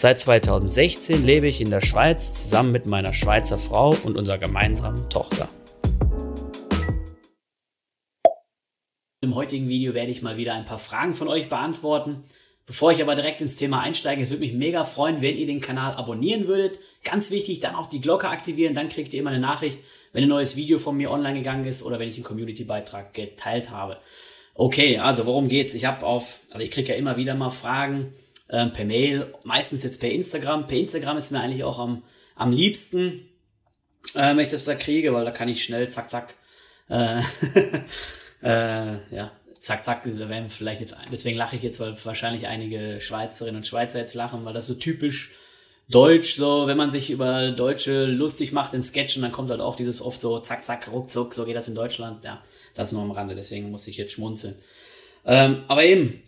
Seit 2016 lebe ich in der Schweiz zusammen mit meiner Schweizer Frau und unserer gemeinsamen Tochter. Im heutigen Video werde ich mal wieder ein paar Fragen von euch beantworten. Bevor ich aber direkt ins Thema einsteige, es würde mich mega freuen, wenn ihr den Kanal abonnieren würdet. Ganz wichtig, dann auch die Glocke aktivieren, dann kriegt ihr immer eine Nachricht, wenn ein neues Video von mir online gegangen ist oder wenn ich einen Community-Beitrag geteilt habe. Okay, also worum geht's? Ich habe auf, also ich kriege ja immer wieder mal Fragen äh, per Mail, meistens jetzt per Instagram. Per Instagram ist mir eigentlich auch am, am liebsten, äh, wenn ich das da kriege, weil da kann ich schnell zack, zack, äh, äh, ja, zack, zack, werden vielleicht jetzt, deswegen lache ich jetzt, weil wahrscheinlich einige Schweizerinnen und Schweizer jetzt lachen, weil das so typisch Deutsch, so, wenn man sich über Deutsche lustig macht in Sketchen, dann kommt halt auch dieses oft so zack, zack, ruckzuck, so geht das in Deutschland. Ja, das nur am Rande, deswegen muss ich jetzt schmunzeln. Ähm, aber eben,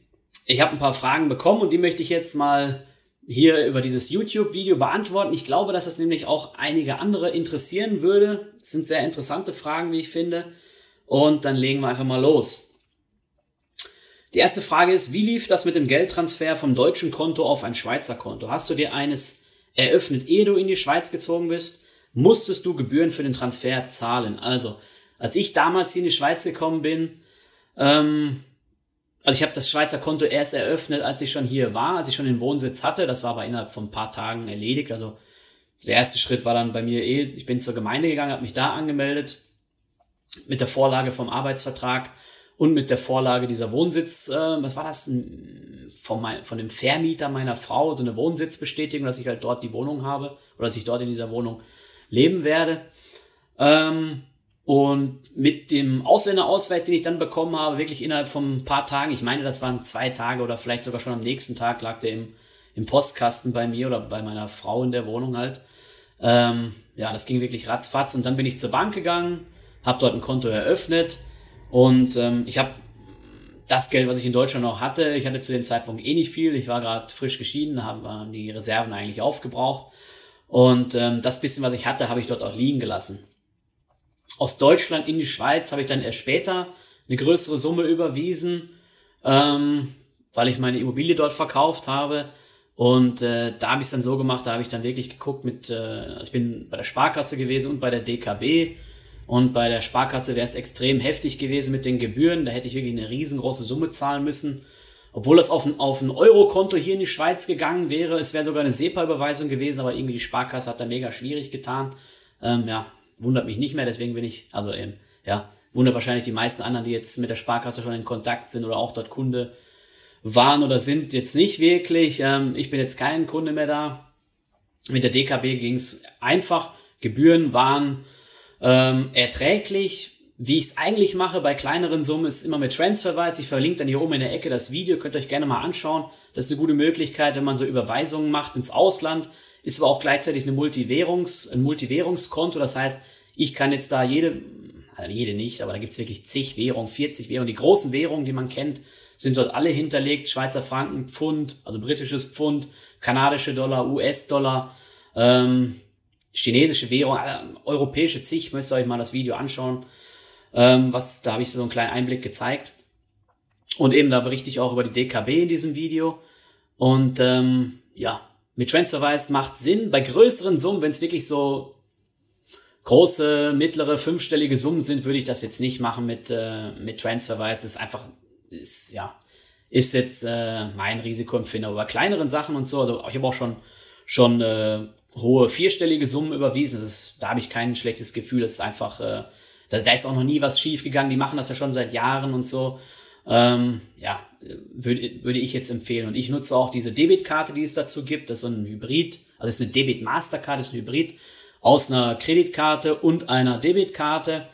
ich habe ein paar Fragen bekommen und die möchte ich jetzt mal hier über dieses YouTube-Video beantworten. Ich glaube, dass das nämlich auch einige andere interessieren würde. Das sind sehr interessante Fragen, wie ich finde. Und dann legen wir einfach mal los. Die erste Frage ist, wie lief das mit dem Geldtransfer vom deutschen Konto auf ein Schweizer Konto? Hast du dir eines eröffnet, ehe du in die Schweiz gezogen bist, musstest du Gebühren für den Transfer zahlen. Also, als ich damals hier in die Schweiz gekommen bin, ähm, also ich habe das Schweizer Konto erst eröffnet, als ich schon hier war, als ich schon den Wohnsitz hatte. Das war aber innerhalb von ein paar Tagen erledigt. Also der erste Schritt war dann bei mir eh, ich bin zur Gemeinde gegangen, habe mich da angemeldet mit der Vorlage vom Arbeitsvertrag und mit der Vorlage dieser Wohnsitz, äh, was war das, von, mein, von dem Vermieter meiner Frau, so eine Wohnsitzbestätigung, dass ich halt dort die Wohnung habe oder dass ich dort in dieser Wohnung leben werde. Ähm, und mit dem Ausländerausweis, den ich dann bekommen habe, wirklich innerhalb von ein paar Tagen, ich meine, das waren zwei Tage oder vielleicht sogar schon am nächsten Tag, lag der im, im Postkasten bei mir oder bei meiner Frau in der Wohnung halt. Ähm, ja, das ging wirklich ratzfatz und dann bin ich zur Bank gegangen, habe dort ein Konto eröffnet und ähm, ich habe das Geld, was ich in Deutschland noch hatte, ich hatte zu dem Zeitpunkt eh nicht viel. Ich war gerade frisch geschieden, habe die Reserven eigentlich aufgebraucht. Und ähm, das bisschen, was ich hatte, habe ich dort auch liegen gelassen. Aus Deutschland in die Schweiz habe ich dann erst später eine größere Summe überwiesen, ähm, weil ich meine Immobilie dort verkauft habe. Und äh, da habe ich es dann so gemacht, da habe ich dann wirklich geguckt mit, äh, ich bin bei der Sparkasse gewesen und bei der DKB und bei der Sparkasse wäre es extrem heftig gewesen mit den Gebühren. Da hätte ich wirklich eine riesengroße Summe zahlen müssen. Obwohl das auf ein, auf ein Eurokonto hier in die Schweiz gegangen wäre. Es wäre sogar eine SEPA-Überweisung gewesen, aber irgendwie die Sparkasse hat da mega schwierig getan. Ähm, ja, wundert mich nicht mehr, deswegen bin ich, also eben, ja, wundert wahrscheinlich die meisten anderen, die jetzt mit der Sparkasse schon in Kontakt sind oder auch dort Kunde waren oder sind, jetzt nicht wirklich. Ähm, ich bin jetzt kein Kunde mehr da. Mit der DKB ging es einfach. Gebühren waren ähm, erträglich. Wie ich es eigentlich mache bei kleineren Summen ist immer mit Transferwise. Ich verlinke dann hier oben in der Ecke das Video, könnt ihr euch gerne mal anschauen. Das ist eine gute Möglichkeit, wenn man so Überweisungen macht ins Ausland. Ist aber auch gleichzeitig eine Multivährungs, ein Multivährungskonto. Das heißt, ich kann jetzt da jede, also jede nicht, aber da gibt's wirklich zig Währungen, 40 Währungen. Die großen Währungen, die man kennt, sind dort alle hinterlegt. Schweizer Franken, Pfund, also britisches Pfund, kanadische Dollar, US-Dollar. Ähm, chinesische Währung, äh, europäische zig, müsst ihr euch mal das Video anschauen. Ähm, was, da habe ich so einen kleinen Einblick gezeigt. Und eben da berichte ich auch über die DKB in diesem Video. Und ähm, ja, mit Transferwise macht Sinn. Bei größeren Summen, wenn es wirklich so große, mittlere, fünfstellige Summen sind, würde ich das jetzt nicht machen mit, äh, mit Transferwise. Das ist einfach, ist, ja, ist jetzt äh, mein Risikoempfinder. Aber bei kleineren Sachen und so, also ich habe auch schon, schon äh, hohe vierstellige Summen überwiesen. Ist, da habe ich kein schlechtes Gefühl. Das ist einfach, äh, da, da ist auch noch nie was schief gegangen. Die machen das ja schon seit Jahren und so. Ähm, ja, würde, würde ich jetzt empfehlen. Und ich nutze auch diese Debitkarte, die es dazu gibt. Das ist so ein Hybrid. Also ist eine Debit Mastercard, ist ein Hybrid aus einer Kreditkarte und einer Debitkarte.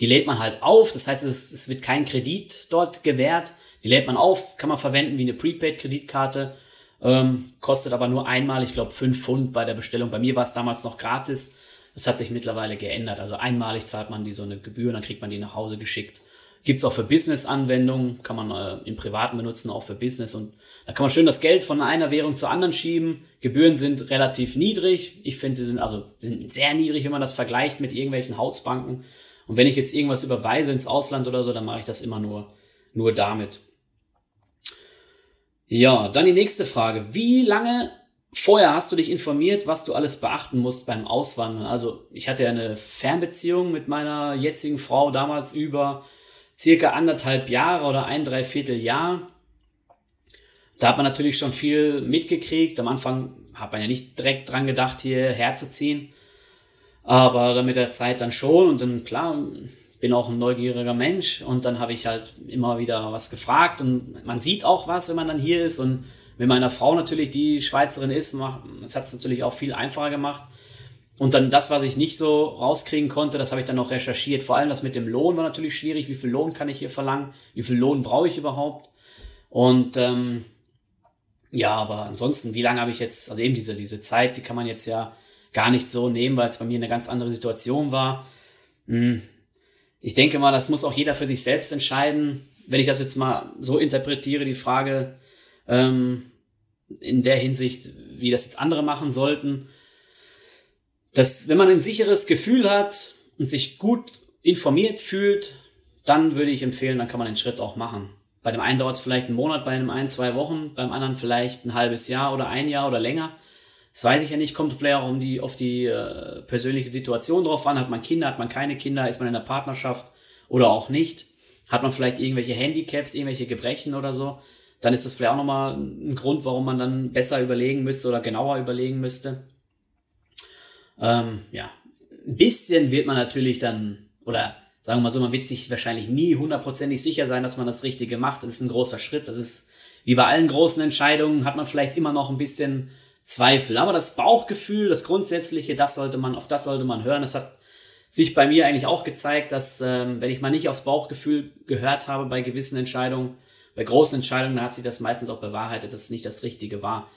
Die lädt man halt auf. Das heißt, es, es wird kein Kredit dort gewährt. Die lädt man auf, kann man verwenden wie eine Prepaid-Kreditkarte ähm, kostet aber nur einmal, ich glaube, fünf Pfund bei der Bestellung. Bei mir war es damals noch gratis. Das hat sich mittlerweile geändert. Also einmalig zahlt man die so eine Gebühr, dann kriegt man die nach Hause geschickt. Gibt's auch für Business-Anwendungen, kann man äh, im Privaten benutzen, auch für Business. Und da kann man schön das Geld von einer Währung zur anderen schieben. Gebühren sind relativ niedrig. Ich finde, sie sind also sie sind sehr niedrig, wenn man das vergleicht mit irgendwelchen Hausbanken. Und wenn ich jetzt irgendwas überweise ins Ausland oder so, dann mache ich das immer nur, nur damit. Ja, dann die nächste Frage. Wie lange vorher hast du dich informiert, was du alles beachten musst beim Auswandern? Also ich hatte ja eine Fernbeziehung mit meiner jetzigen Frau damals über circa anderthalb Jahre oder ein Dreivierteljahr. Da hat man natürlich schon viel mitgekriegt. Am Anfang hat man ja nicht direkt dran gedacht, hier herzuziehen. Aber dann mit der Zeit dann schon und dann klar, bin auch ein neugieriger Mensch und dann habe ich halt immer wieder was gefragt und man sieht auch was, wenn man dann hier ist und mit meiner Frau natürlich, die Schweizerin ist, macht, das hat es natürlich auch viel einfacher gemacht. Und dann das, was ich nicht so rauskriegen konnte, das habe ich dann noch recherchiert. Vor allem das mit dem Lohn war natürlich schwierig. Wie viel Lohn kann ich hier verlangen? Wie viel Lohn brauche ich überhaupt? Und ähm, ja, aber ansonsten, wie lange habe ich jetzt, also eben diese, diese Zeit, die kann man jetzt ja gar nicht so nehmen, weil es bei mir eine ganz andere Situation war. Hm. Ich denke mal, das muss auch jeder für sich selbst entscheiden. Wenn ich das jetzt mal so interpretiere, die Frage, ähm, in der Hinsicht, wie das jetzt andere machen sollten, dass wenn man ein sicheres Gefühl hat und sich gut informiert fühlt, dann würde ich empfehlen, dann kann man den Schritt auch machen. Bei dem einen dauert es vielleicht einen Monat, bei einem ein, zwei Wochen, beim anderen vielleicht ein halbes Jahr oder ein Jahr oder länger. Das weiß ich ja nicht, kommt vielleicht auch um die, auf die äh, persönliche Situation drauf an. Hat man Kinder, hat man keine Kinder, ist man in der Partnerschaft oder auch nicht? Hat man vielleicht irgendwelche Handicaps, irgendwelche Gebrechen oder so? Dann ist das vielleicht auch nochmal ein Grund, warum man dann besser überlegen müsste oder genauer überlegen müsste. Ähm, ja, ein bisschen wird man natürlich dann, oder sagen wir mal so, man wird sich wahrscheinlich nie hundertprozentig sicher sein, dass man das Richtige macht. Das ist ein großer Schritt. Das ist wie bei allen großen Entscheidungen, hat man vielleicht immer noch ein bisschen Zweifel. Aber das Bauchgefühl, das Grundsätzliche, das sollte man, auf das sollte man hören. Das hat sich bei mir eigentlich auch gezeigt, dass ähm, wenn ich mal nicht aufs Bauchgefühl gehört habe bei gewissen Entscheidungen, bei großen Entscheidungen, da hat sich das meistens auch bewahrheitet, dass es nicht das Richtige war.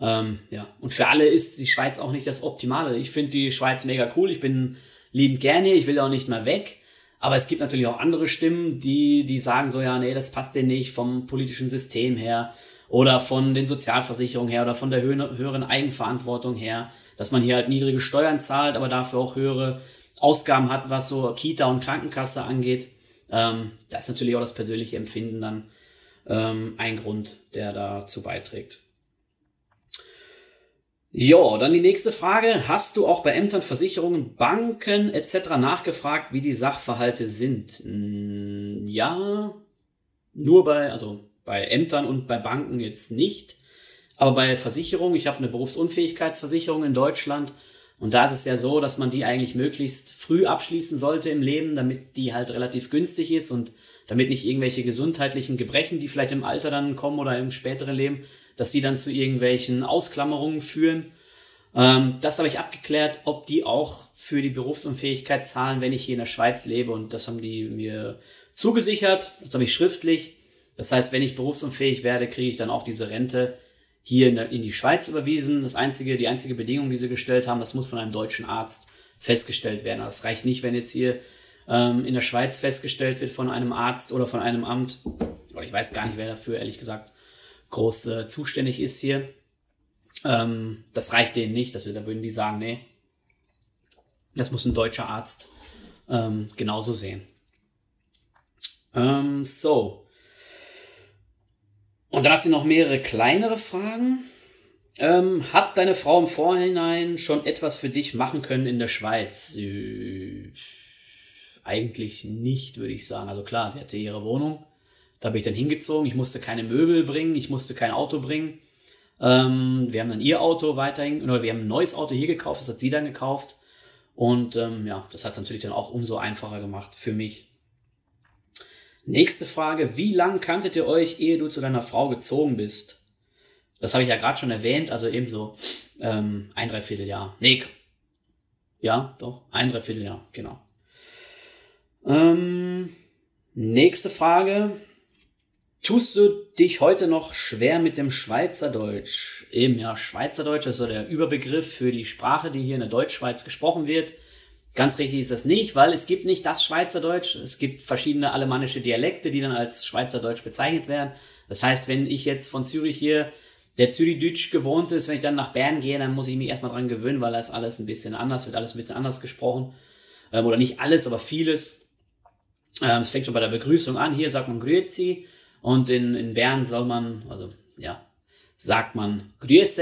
Ähm, ja, und für alle ist die Schweiz auch nicht das Optimale. Ich finde die Schweiz mega cool. Ich bin liebend gerne. Ich will auch nicht mehr weg. Aber es gibt natürlich auch andere Stimmen, die, die sagen so, ja, nee, das passt dir nicht vom politischen System her oder von den Sozialversicherungen her oder von der höheren Eigenverantwortung her, dass man hier halt niedrige Steuern zahlt, aber dafür auch höhere Ausgaben hat, was so Kita und Krankenkasse angeht. Ähm, das ist natürlich auch das persönliche Empfinden dann ähm, ein Grund, der dazu beiträgt. Ja, dann die nächste Frage. Hast du auch bei Ämtern, Versicherungen, Banken etc. nachgefragt, wie die Sachverhalte sind? Hm, ja, nur bei, also bei Ämtern und bei Banken jetzt nicht. Aber bei Versicherungen, ich habe eine Berufsunfähigkeitsversicherung in Deutschland und da ist es ja so, dass man die eigentlich möglichst früh abschließen sollte im Leben, damit die halt relativ günstig ist und damit nicht irgendwelche gesundheitlichen Gebrechen, die vielleicht im Alter dann kommen oder im späteren Leben, dass die dann zu irgendwelchen Ausklammerungen führen. Ähm, das habe ich abgeklärt, ob die auch für die Berufsunfähigkeit zahlen, wenn ich hier in der Schweiz lebe. Und das haben die mir zugesichert. Das habe ich schriftlich. Das heißt, wenn ich berufsunfähig werde, kriege ich dann auch diese Rente hier in, der, in die Schweiz überwiesen. Das einzige, die einzige Bedingung, die sie gestellt haben, das muss von einem deutschen Arzt festgestellt werden. Das reicht nicht, wenn jetzt hier ähm, in der Schweiz festgestellt wird von einem Arzt oder von einem Amt. Oder ich weiß gar nicht, wer dafür ehrlich gesagt groß äh, zuständig ist hier. Ähm, das reicht denen nicht, dass wir, da würden die sagen, nee, das muss ein deutscher Arzt ähm, genauso sehen. Ähm, so. Und dann hat sie noch mehrere kleinere Fragen. Ähm, hat deine Frau im Vorhinein schon etwas für dich machen können in der Schweiz? Äh, eigentlich nicht, würde ich sagen. Also klar, sie hatte ihre Wohnung. Da bin ich dann hingezogen. Ich musste keine Möbel bringen, ich musste kein Auto bringen. Ähm, wir haben dann ihr Auto weiterhin, oder wir haben ein neues Auto hier gekauft, das hat sie dann gekauft. Und ähm, ja, das hat es natürlich dann auch umso einfacher gemacht für mich. Nächste Frage, wie lang kanntet ihr euch, ehe du zu deiner Frau gezogen bist? Das habe ich ja gerade schon erwähnt, also eben so ähm, ein Dreivierteljahr. Nee, ja, doch, ein Dreivierteljahr, genau. Ähm, nächste Frage, Tust du dich heute noch schwer mit dem Schweizerdeutsch? Eben, ja, Schweizerdeutsch ist so der Überbegriff für die Sprache, die hier in der Deutschschweiz gesprochen wird. Ganz richtig ist das nicht, weil es gibt nicht das Schweizerdeutsch. Es gibt verschiedene alemannische Dialekte, die dann als Schweizerdeutsch bezeichnet werden. Das heißt, wenn ich jetzt von Zürich hier, der Zürichdeutsch gewohnt ist, wenn ich dann nach Bern gehe, dann muss ich mich erstmal dran gewöhnen, weil das alles ein bisschen anders wird, alles ein bisschen anders gesprochen. Ähm, oder nicht alles, aber vieles. Ähm, es fängt schon bei der Begrüßung an. Hier sagt man Grüezi. Und in, in Bern soll man, also ja, sagt man Grüß.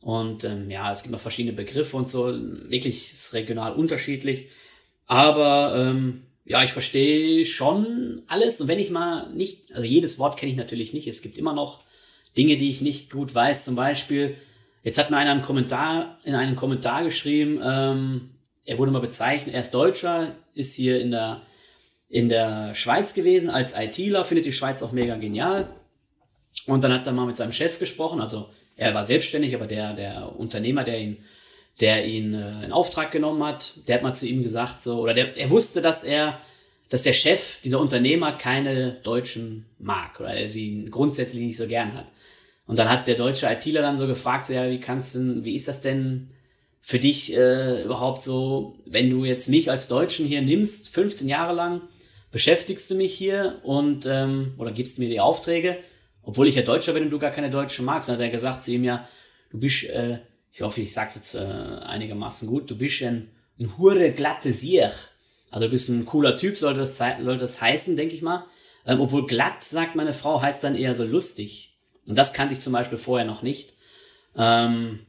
Und ähm, ja, es gibt noch verschiedene Begriffe und so. Wirklich ist regional unterschiedlich. Aber ähm, ja, ich verstehe schon alles. Und wenn ich mal nicht, also jedes Wort kenne ich natürlich nicht. Es gibt immer noch Dinge, die ich nicht gut weiß. Zum Beispiel, jetzt hat mir einer einen Kommentar, in einem Kommentar geschrieben, ähm, er wurde mal bezeichnet, er ist Deutscher, ist hier in der, in der Schweiz gewesen als ITler, findet die Schweiz auch mega genial. Und dann hat er mal mit seinem Chef gesprochen, also er war selbstständig, aber der, der Unternehmer, der ihn, der ihn äh, in Auftrag genommen hat, der hat mal zu ihm gesagt, so, oder der, er wusste, dass er, dass der Chef, dieser Unternehmer, keine Deutschen mag oder er sie grundsätzlich nicht so gern hat. Und dann hat der deutsche ITler dann so gefragt, so, ja, wie kannst du, wie ist das denn für dich äh, überhaupt so, wenn du jetzt mich als Deutschen hier nimmst, 15 Jahre lang, beschäftigst du mich hier und ähm, oder gibst mir die Aufträge obwohl ich ja Deutscher bin und du gar keine Deutsche magst. Dann hat er gesagt zu ihm ja, du bist, äh, ich hoffe, ich sag's jetzt äh, einigermaßen gut, du bist ein, ein hure glatte Siech. Also du bist ein cooler Typ, sollte das, sollte das heißen, denke ich mal. Ähm, obwohl glatt, sagt meine Frau, heißt dann eher so lustig. Und das kannte ich zum Beispiel vorher noch nicht. Ähm,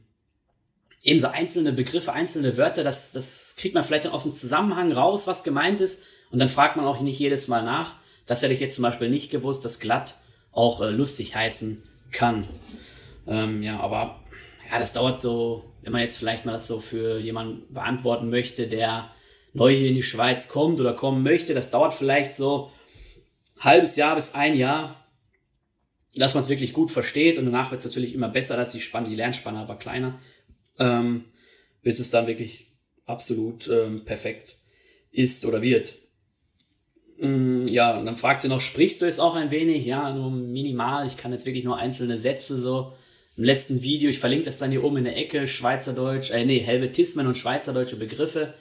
eben so einzelne Begriffe, einzelne Wörter, das, das kriegt man vielleicht dann aus dem Zusammenhang raus, was gemeint ist. Und dann fragt man auch nicht jedes Mal nach. Das hätte ich jetzt zum Beispiel nicht gewusst, dass glatt auch äh, lustig heißen kann. Ähm, ja, aber ja, das dauert so, wenn man jetzt vielleicht mal das so für jemanden beantworten möchte, der neu hier in die Schweiz kommt oder kommen möchte, das dauert vielleicht so ein halbes Jahr bis ein Jahr, dass man es wirklich gut versteht und danach wird es natürlich immer besser, dass die Spanne, die Lernspanne aber kleiner, ähm, bis es dann wirklich absolut ähm, perfekt ist oder wird. Mm, ja, und dann fragt sie noch, sprichst du es auch ein wenig? Ja, nur minimal. Ich kann jetzt wirklich nur einzelne Sätze so. Im letzten Video, ich verlinke das dann hier oben in der Ecke, Schweizerdeutsch, äh, nee, Helvetismen und Schweizerdeutsche Begriffe.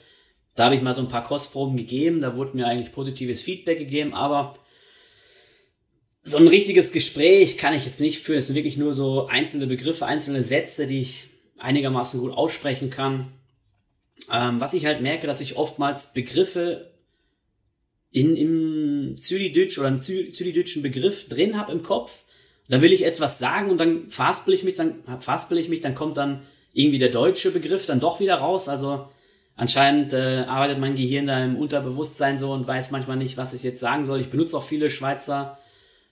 Da habe ich mal so ein paar Kostproben gegeben, da wurde mir eigentlich positives Feedback gegeben, aber so ein richtiges Gespräch kann ich jetzt nicht führen. Es sind wirklich nur so einzelne Begriffe, einzelne Sätze, die ich einigermaßen gut aussprechen kann. Ähm, was ich halt merke, dass ich oftmals Begriffe in, im Zürichdeutsch oder einen Zürichdeutschen Begriff drin habe im Kopf. Dann will ich etwas sagen und dann faspel ich mich, dann faspel ich mich, dann kommt dann irgendwie der deutsche Begriff dann doch wieder raus. Also anscheinend äh, arbeitet mein Gehirn da im Unterbewusstsein so und weiß manchmal nicht, was ich jetzt sagen soll. Ich benutze auch viele Schweizer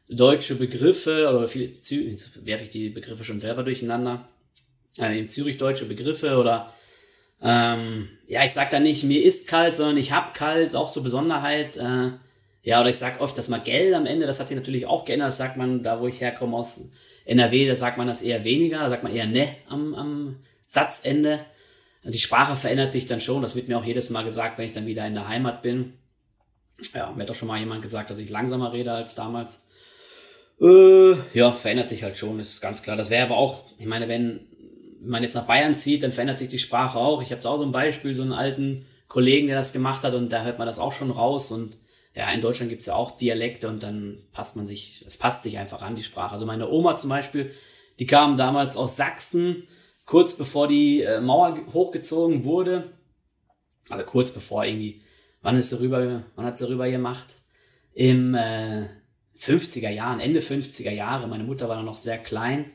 deutsche Begriffe oder viele, jetzt werfe ich die Begriffe schon selber durcheinander. Äh, im Zürich deutsche Begriffe oder ähm, ja, ich sag da nicht, mir ist kalt, sondern ich hab kalt, auch so Besonderheit. Äh, ja, oder ich sag oft das Magell am Ende, das hat sich natürlich auch geändert, das sagt man, da wo ich herkomme aus NRW, da sagt man das eher weniger, da sagt man eher ne am, am Satzende. Die Sprache verändert sich dann schon, das wird mir auch jedes Mal gesagt, wenn ich dann wieder in der Heimat bin. Ja, mir hat auch schon mal jemand gesagt, dass ich langsamer rede als damals. Äh, ja, verändert sich halt schon, ist ganz klar. Das wäre aber auch, ich meine, wenn man jetzt nach Bayern zieht, dann verändert sich die Sprache auch. Ich habe da auch so ein Beispiel, so einen alten Kollegen, der das gemacht hat und da hört man das auch schon raus und ja, in Deutschland gibt's ja auch Dialekte und dann passt man sich, es passt sich einfach an die Sprache. Also meine Oma zum Beispiel, die kam damals aus Sachsen, kurz bevor die äh, Mauer hochgezogen wurde, also kurz bevor irgendwie, wann ist darüber, wann hat's darüber gemacht? Im äh, 50er Jahren, Ende 50er Jahre. Meine Mutter war noch sehr klein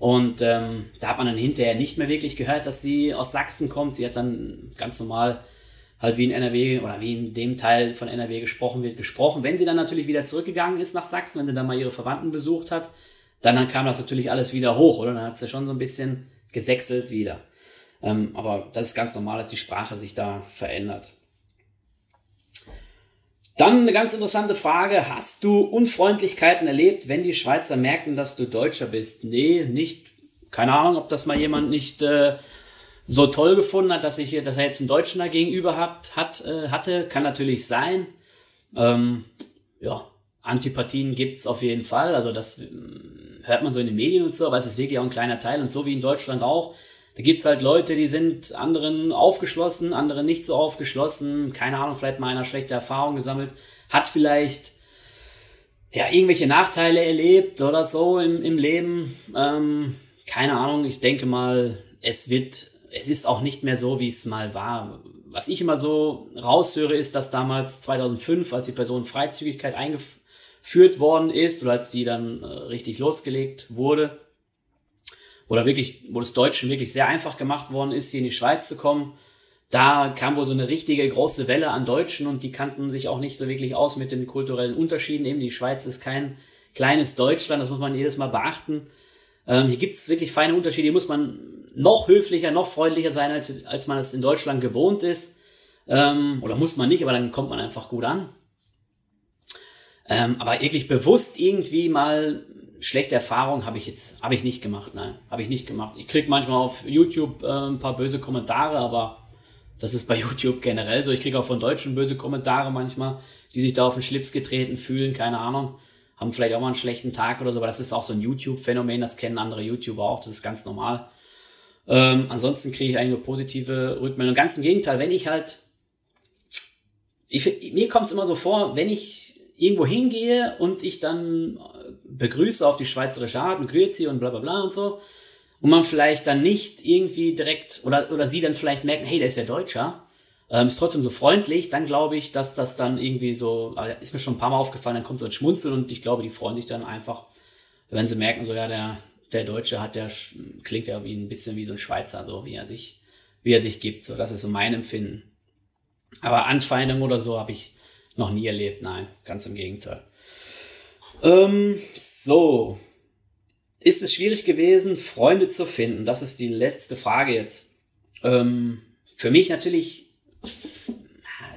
und ähm, da hat man dann hinterher nicht mehr wirklich gehört, dass sie aus Sachsen kommt. Sie hat dann ganz normal halt wie in NRW oder wie in dem Teil von NRW gesprochen wird, gesprochen. Wenn sie dann natürlich wieder zurückgegangen ist nach Sachsen, wenn sie dann mal ihre Verwandten besucht hat, dann, dann kam das natürlich alles wieder hoch, oder? Dann hat sie schon so ein bisschen gesächselt wieder. Ähm, aber das ist ganz normal, dass die Sprache sich da verändert. Dann eine ganz interessante Frage. Hast du Unfreundlichkeiten erlebt, wenn die Schweizer merken, dass du Deutscher bist? Nee, nicht. Keine Ahnung, ob das mal jemand nicht äh, so toll gefunden hat, dass, ich, dass er jetzt einen Deutschen da gegenüber hat, hat, äh, hatte. Kann natürlich sein. Ähm, ja, Antipathien gibt's auf jeden Fall. Also das mm, hört man so in den Medien und so, aber es ist wirklich auch ein kleiner Teil und so wie in Deutschland auch. Da gibt's halt Leute, die sind anderen aufgeschlossen, andere nicht so aufgeschlossen. Keine Ahnung, vielleicht mal einer schlechte Erfahrung gesammelt, hat vielleicht ja irgendwelche Nachteile erlebt oder so im, im Leben. Ähm, keine Ahnung, ich denke mal, es wird, es ist auch nicht mehr so, wie es mal war. Was ich immer so raushöre, ist, dass damals 2005, als die Personenfreizügigkeit eingeführt worden ist oder als die dann äh, richtig losgelegt wurde, oder wirklich, wo das Deutschen wirklich sehr einfach gemacht worden ist, hier in die Schweiz zu kommen, da kam wohl so eine richtige große Welle an Deutschen und die kannten sich auch nicht so wirklich aus mit den kulturellen Unterschieden. Eben die Schweiz ist kein kleines Deutschland, das muss man jedes Mal beachten. Ähm, hier gibt's wirklich feine Unterschiede. Hier muss man noch höflicher, noch freundlicher sein, als, als man es in Deutschland gewohnt ist. Ähm, oder muss man nicht, aber dann kommt man einfach gut an. Ähm, aber wirklich bewusst irgendwie mal schlechte Erfahrungen habe ich jetzt habe ich nicht gemacht. Nein, habe ich nicht gemacht. Ich krieg manchmal auf YouTube äh, ein paar böse Kommentare, aber das ist bei YouTube generell so. Ich kriege auch von Deutschen böse Kommentare manchmal, die sich da auf den Schlips getreten fühlen, keine Ahnung. Haben vielleicht auch mal einen schlechten Tag oder so, aber das ist auch so ein YouTube-Phänomen, das kennen andere YouTuber auch, das ist ganz normal. Ähm, ansonsten kriege ich eigentlich nur positive Rückmeldungen. Ganz im Gegenteil, wenn ich halt, ich, mir kommt es immer so vor, wenn ich irgendwo hingehe und ich dann begrüße auf die schweizerische Art und grüezi und bla bla bla und so, und man vielleicht dann nicht irgendwie direkt oder, oder sie dann vielleicht merken, hey, der ist ja Deutscher, ähm, ist trotzdem so freundlich, dann glaube ich, dass das dann irgendwie so, ist mir schon ein paar Mal aufgefallen, dann kommt so ein Schmunzeln und ich glaube, die freuen sich dann einfach, wenn sie merken, so ja, der, der Deutsche hat der klingt ja wie ein bisschen wie so ein Schweizer, so wie er sich, wie er sich gibt. So, das ist so mein Empfinden. Aber Anfeindung oder so habe ich noch nie erlebt, nein, ganz im Gegenteil. Ähm, so, ist es schwierig gewesen, Freunde zu finden? Das ist die letzte Frage jetzt. Ähm, für mich natürlich,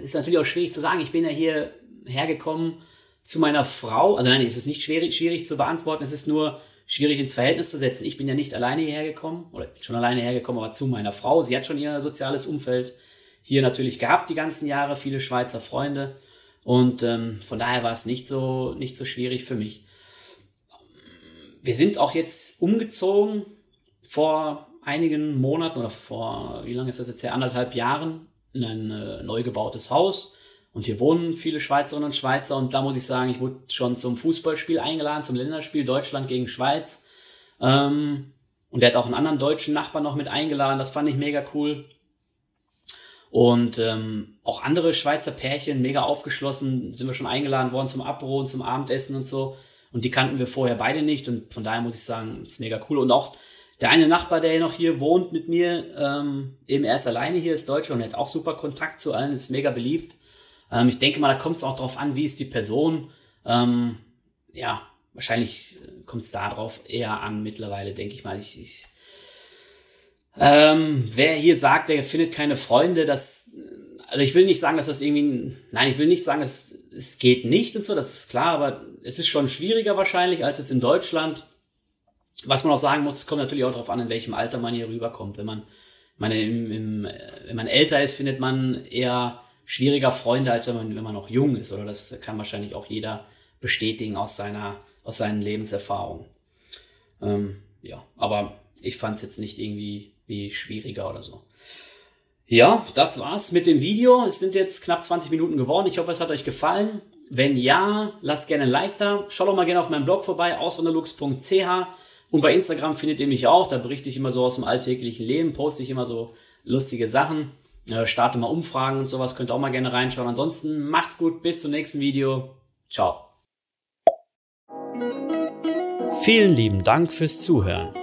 ist natürlich auch schwierig zu sagen. Ich bin ja hier hergekommen zu meiner Frau. Also nein, es ist nicht schwierig, schwierig zu beantworten. Es ist nur schwierig ins Verhältnis zu setzen. Ich bin ja nicht alleine hierher gekommen oder schon alleine hergekommen, aber zu meiner Frau. Sie hat schon ihr soziales Umfeld hier natürlich gehabt die ganzen Jahre, viele Schweizer Freunde. Und ähm, von daher war es nicht so, nicht so schwierig für mich wir sind auch jetzt umgezogen vor einigen Monaten oder vor, wie lange ist das jetzt her, anderthalb Jahren in ein äh, neu gebautes Haus. Und hier wohnen viele Schweizerinnen und Schweizer. Und da muss ich sagen, ich wurde schon zum Fußballspiel eingeladen, zum Länderspiel Deutschland gegen Schweiz. Ähm, und der hat auch einen anderen deutschen Nachbarn noch mit eingeladen. Das fand ich mega cool. Und ähm, auch andere Schweizer Pärchen, mega aufgeschlossen, sind wir schon eingeladen worden zum Apero und zum Abendessen und so. Und die kannten wir vorher beide nicht. Und von daher muss ich sagen, ist mega cool. Und auch der eine Nachbar, der noch hier wohnt mit mir, ähm, eben erst alleine hier ist Deutscher und hat auch super Kontakt zu allen, ist mega beliebt. Ähm, ich denke mal, da kommt es auch drauf an, wie ist die Person. Ähm, ja, wahrscheinlich kommt es darauf eher an mittlerweile, denke ich mal. Ich, ich, ähm, wer hier sagt, der findet keine Freunde, das, also ich will nicht sagen, dass das irgendwie, nein, ich will nicht sagen, dass es geht nicht und so, das ist klar, aber es ist schon schwieriger wahrscheinlich als jetzt in Deutschland. Was man auch sagen muss, es kommt natürlich auch darauf an, in welchem Alter man hier rüberkommt. Wenn man, meine, im, im, wenn man älter ist, findet man eher schwieriger Freunde, als wenn man, wenn man noch jung ist. Oder das kann wahrscheinlich auch jeder bestätigen aus seiner, aus seinen Lebenserfahrungen. Ähm, ja, aber ich fand es jetzt nicht irgendwie wie schwieriger oder so. Ja, das war's mit dem Video. Es sind jetzt knapp 20 Minuten geworden. Ich hoffe, es hat euch gefallen. Wenn ja, lasst gerne ein Like da. Schaut doch mal gerne auf meinem Blog vorbei, auswanderlux.ch. Und bei Instagram findet ihr mich auch. Da berichte ich immer so aus dem alltäglichen Leben, poste ich immer so lustige Sachen. Äh, starte mal Umfragen und sowas. Könnt ihr auch mal gerne reinschauen. Ansonsten macht's gut. Bis zum nächsten Video. Ciao. Vielen lieben Dank fürs Zuhören.